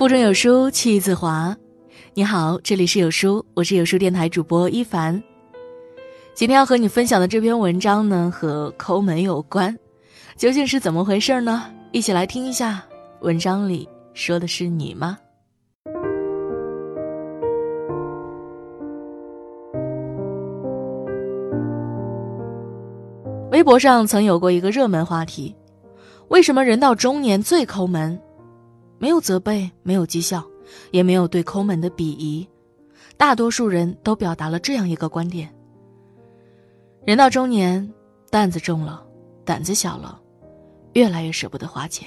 腹中有书气自华。你好，这里是有书，我是有书电台主播一凡。今天要和你分享的这篇文章呢，和抠门有关，究竟是怎么回事呢？一起来听一下，文章里说的是你吗？微博上曾有过一个热门话题：为什么人到中年最抠门？没有责备，没有讥笑，也没有对抠门的鄙夷，大多数人都表达了这样一个观点：人到中年，担子重了，胆子小了，越来越舍不得花钱。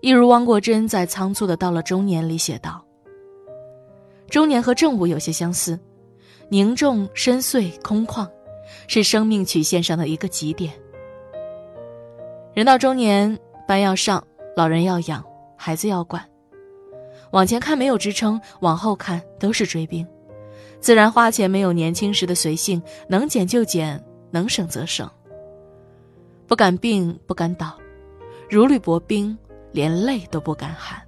一如汪国真在《仓促的到了中年》里写道：“中年和正午有些相似，凝重、深邃、空旷。”是生命曲线上的一个极点。人到中年，班要上，老人要养，孩子要管。往前看没有支撑，往后看都是追兵。自然花钱没有年轻时的随性，能减就减，能省则省。不敢病，不敢倒，如履薄冰，连泪都不敢喊。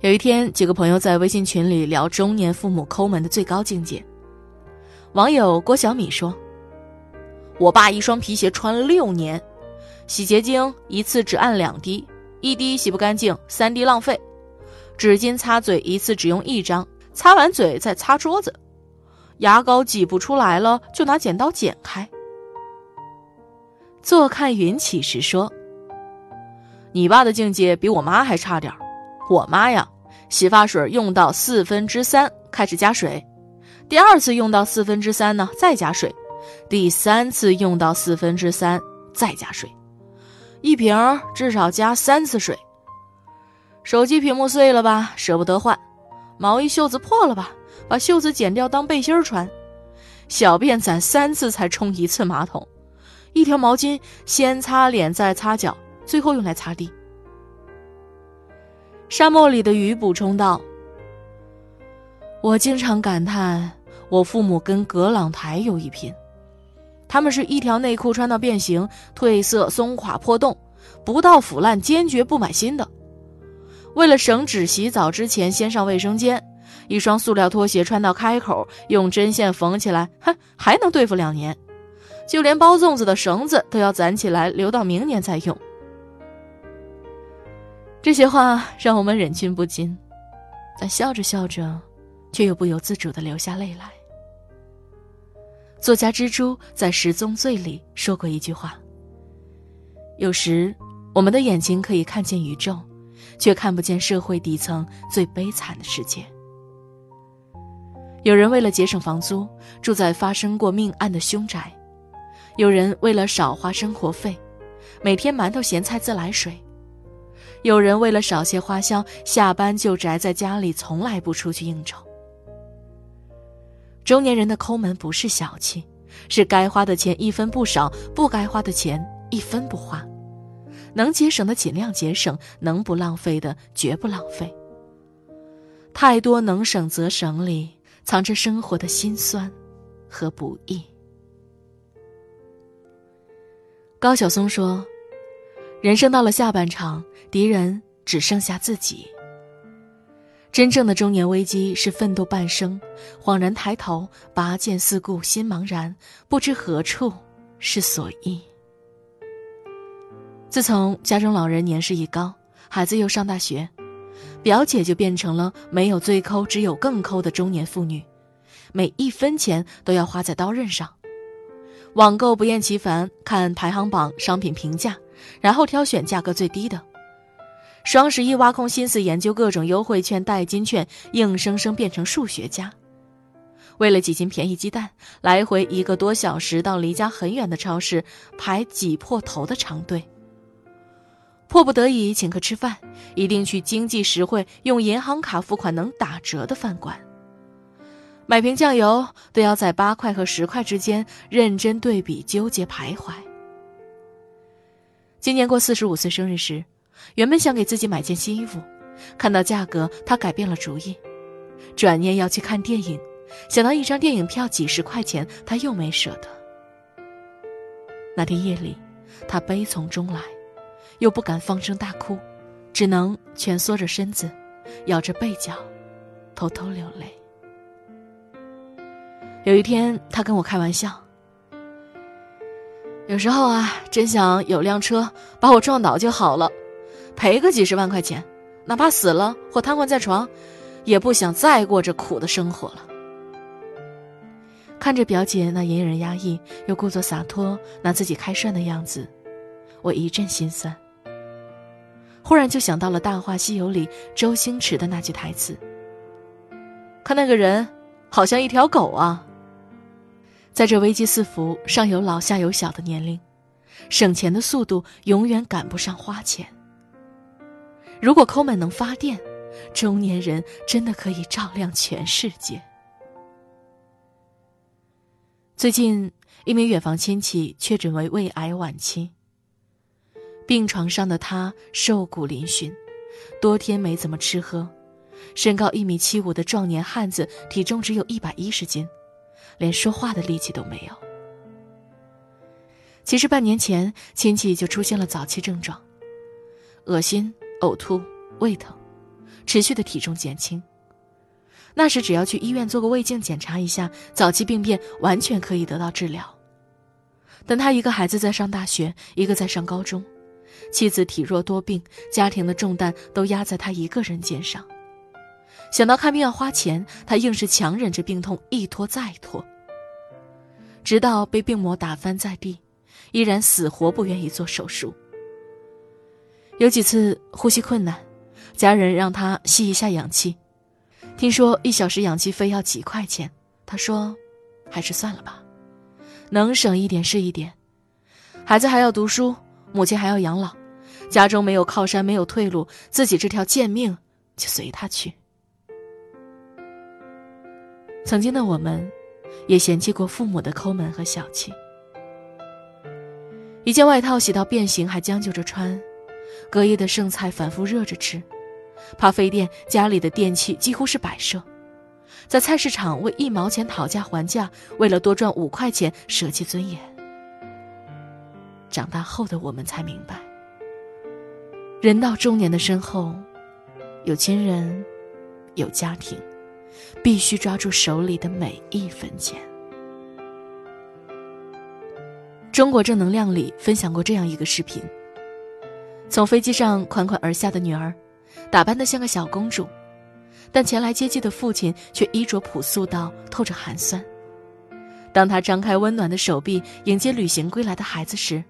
有一天，几个朋友在微信群里聊中年父母抠门的最高境界。网友郭小米说：“我爸一双皮鞋穿了六年，洗洁精一次只按两滴，一滴洗不干净，三滴浪费；纸巾擦嘴一次只用一张，擦完嘴再擦桌子；牙膏挤不出来了就拿剪刀剪开。”坐看云起时说：“你爸的境界比我妈还差点我妈呀，洗发水用到四分之三开始加水。”第二次用到四分之三呢，再加水；第三次用到四分之三，再加水。一瓶至少加三次水。手机屏幕碎了吧，舍不得换；毛衣袖子破了吧，把袖子剪掉当背心穿。小便攒三次才冲一次马桶。一条毛巾先擦脸再擦脚，最后用来擦地。沙漠里的鱼补充道。我经常感叹，我父母跟葛朗台有一拼。他们是一条内裤穿到变形、褪色、松垮、破洞，不到腐烂坚决不买新的。为了省纸，洗澡之前先上卫生间。一双塑料拖鞋穿到开口，用针线缝起来，哼，还能对付两年。就连包粽子的绳子都要攒起来，留到明年再用。这些话让我们忍俊不禁，但笑着笑着。却又不由自主的流下泪来。作家蜘蛛在《十宗罪》里说过一句话：“有时，我们的眼睛可以看见宇宙，却看不见社会底层最悲惨的世界。有人为了节省房租，住在发生过命案的凶宅；有人为了少花生活费，每天馒头咸菜自来水；有人为了少些花销，下班就宅在家里，从来不出去应酬。”中年人的抠门不是小气，是该花的钱一分不少，不该花的钱一分不花，能节省的尽量节省，能不浪费的绝不浪费。太多能省则省里，藏着生活的辛酸和不易。高晓松说：“人生到了下半场，敌人只剩下自己。”真正的中年危机是奋斗半生，恍然抬头，拔剑四顾心茫然，不知何处是所依。自从家中老人年事已高，孩子又上大学，表姐就变成了没有最抠，只有更抠的中年妇女，每一分钱都要花在刀刃上。网购不厌其烦，看排行榜、商品评价，然后挑选价格最低的。双十一挖空心思研究各种优惠券、代金券，硬生生变成数学家。为了几斤便宜鸡蛋，来回一个多小时到离家很远的超市排挤破头的长队。迫不得已请客吃饭，一定去经济实惠、用银行卡付款能打折的饭馆。买瓶酱油都要在八块和十块之间认真对比、纠结徘徊。今年过四十五岁生日时。原本想给自己买件新衣服，看到价格，他改变了主意。转念要去看电影，想到一张电影票几十块钱，他又没舍得。那天夜里，他悲从中来，又不敢放声大哭，只能蜷缩着身子，咬着背角，偷偷流泪。有一天，他跟我开玩笑：“有时候啊，真想有辆车把我撞倒就好了，赔个几十万块钱，哪怕死了或瘫痪在床，也不想再过着苦的生活了。”看着表姐那隐忍压抑又故作洒脱、拿自己开涮的样子，我一阵心酸。忽然就想到了《大话西游》里周星驰的那句台词：“看那个人，好像一条狗啊。”在这危机四伏、上有老下有小的年龄，省钱的速度永远赶不上花钱。如果抠门能发电，中年人真的可以照亮全世界。最近，一名远房亲戚确诊为胃癌晚期。病床上的他瘦骨嶙峋，多天没怎么吃喝，身高一米七五的壮年汉子，体重只有一百一十斤，连说话的力气都没有。其实半年前，亲戚就出现了早期症状：恶心、呕吐、胃疼，持续的体重减轻。那时只要去医院做个胃镜检查一下，早期病变完全可以得到治疗。但他一个孩子在上大学，一个在上高中，妻子体弱多病，家庭的重担都压在他一个人肩上。想到看病要花钱，他硬是强忍着病痛，一拖再拖，直到被病魔打翻在地，依然死活不愿意做手术。有几次呼吸困难，家人让他吸一下氧气。听说一小时氧气费要几块钱，他说：“还是算了吧，能省一点是一点。孩子还要读书，母亲还要养老，家中没有靠山，没有退路，自己这条贱命就随他去。”曾经的我们，也嫌弃过父母的抠门和小气。一件外套洗到变形还将就着穿，隔夜的剩菜反复热着吃。怕费电，家里的电器几乎是摆设，在菜市场为一毛钱讨价还价，为了多赚五块钱舍弃尊严。长大后的我们才明白，人到中年的身后，有亲人，有家庭，必须抓住手里的每一分钱。中国正能量里分享过这样一个视频：从飞机上款款而下的女儿。打扮得像个小公主，但前来接机的父亲却衣着朴素到透着寒酸。当他张开温暖的手臂迎接旅行归来的孩子时，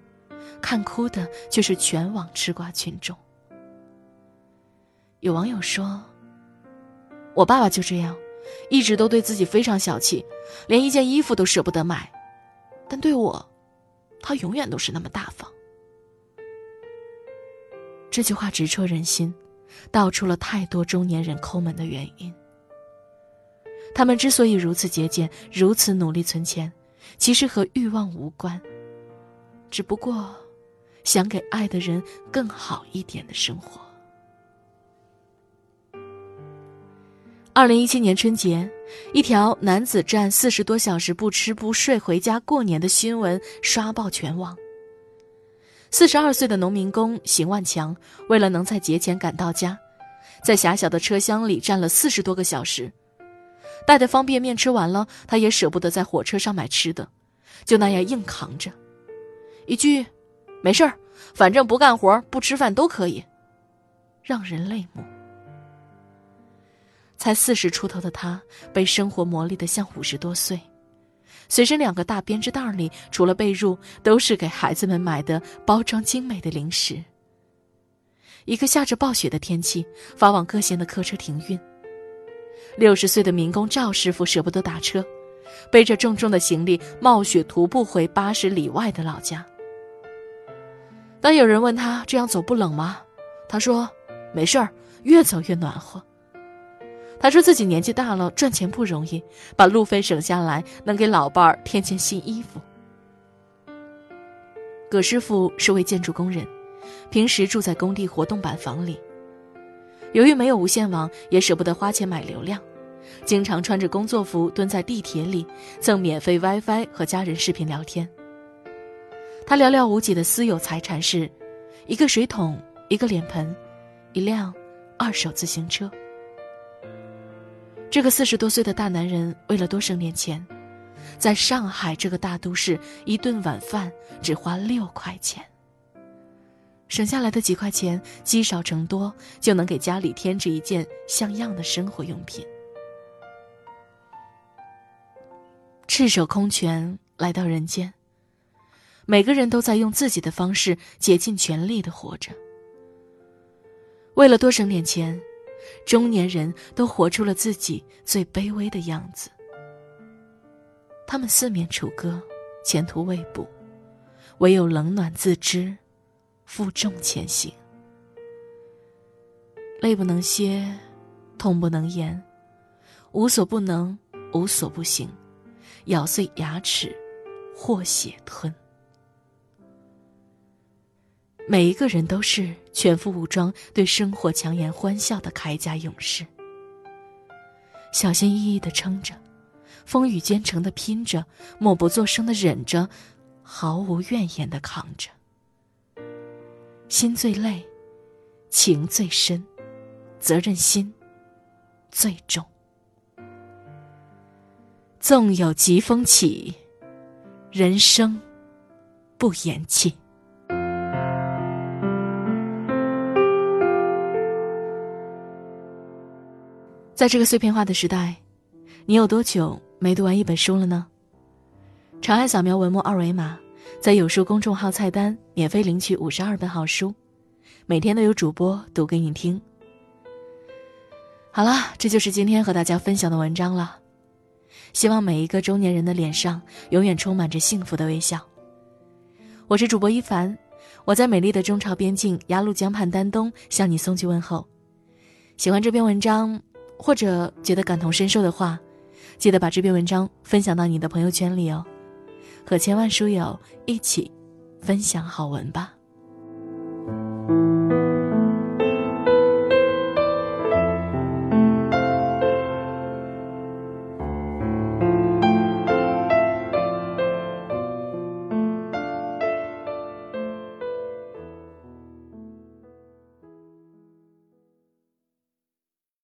看哭的却是全网吃瓜群众。有网友说：“我爸爸就这样，一直都对自己非常小气，连一件衣服都舍不得买，但对我，他永远都是那么大方。”这句话直戳人心。道出了太多中年人抠门的原因。他们之所以如此节俭，如此努力存钱，其实和欲望无关，只不过想给爱的人更好一点的生活。二零一七年春节，一条男子站四十多小时不吃不睡回家过年的新闻刷爆全网。四十二岁的农民工邢万强，为了能在节前赶到家，在狭小的车厢里站了四十多个小时，带的方便面吃完了，他也舍不得在火车上买吃的，就那样硬扛着。一句“没事儿，反正不干活不吃饭都可以”，让人泪目。才四十出头的他，被生活磨砺的像五十多岁。随身两个大编织袋里，除了被褥，都是给孩子们买的包装精美的零食。一个下着暴雪的天气，发往各县的客车停运。六十岁的民工赵师傅舍不得打车，背着重重的行李冒雪徒步回八十里外的老家。当有人问他这样走不冷吗？他说：“没事儿，越走越暖和。”他说自己年纪大了，赚钱不容易，把路费省下来，能给老伴儿添件新衣服。葛师傅是位建筑工人，平时住在工地活动板房里。由于没有无线网，也舍不得花钱买流量，经常穿着工作服蹲在地铁里蹭免费 WiFi 和家人视频聊天。他寥寥无几的私有财产是，一个水桶，一个脸盆，一辆二手自行车。这个四十多岁的大男人为了多省点钱，在上海这个大都市，一顿晚饭只花六块钱。省下来的几块钱积少成多，就能给家里添置一件像样的生活用品。赤手空拳来到人间，每个人都在用自己的方式竭尽全力的活着。为了多省点钱，中年人都活出了自己最卑微的样子。他们四面楚歌，前途未卜，唯有冷暖自知。负重前行，泪不能歇，痛不能言，无所不能，无所不行，咬碎牙齿，或血吞。每一个人都是全副武装，对生活强颜欢笑的铠甲勇士，小心翼翼的撑着，风雨兼程的拼着，默不作声的忍着，毫无怨言的扛着。心最累，情最深，责任心最重。纵有疾风起，人生不言弃。在这个碎片化的时代，你有多久没读完一本书了呢？长按扫描文末二维码。在有书公众号菜单免费领取五十二本好书，每天都有主播读给你听。好了，这就是今天和大家分享的文章了。希望每一个中年人的脸上永远充满着幸福的微笑。我是主播一凡，我在美丽的中朝边境鸭绿江畔丹东向你送去问候。喜欢这篇文章，或者觉得感同身受的话，记得把这篇文章分享到你的朋友圈里哦。和千万书友一起分享好文吧。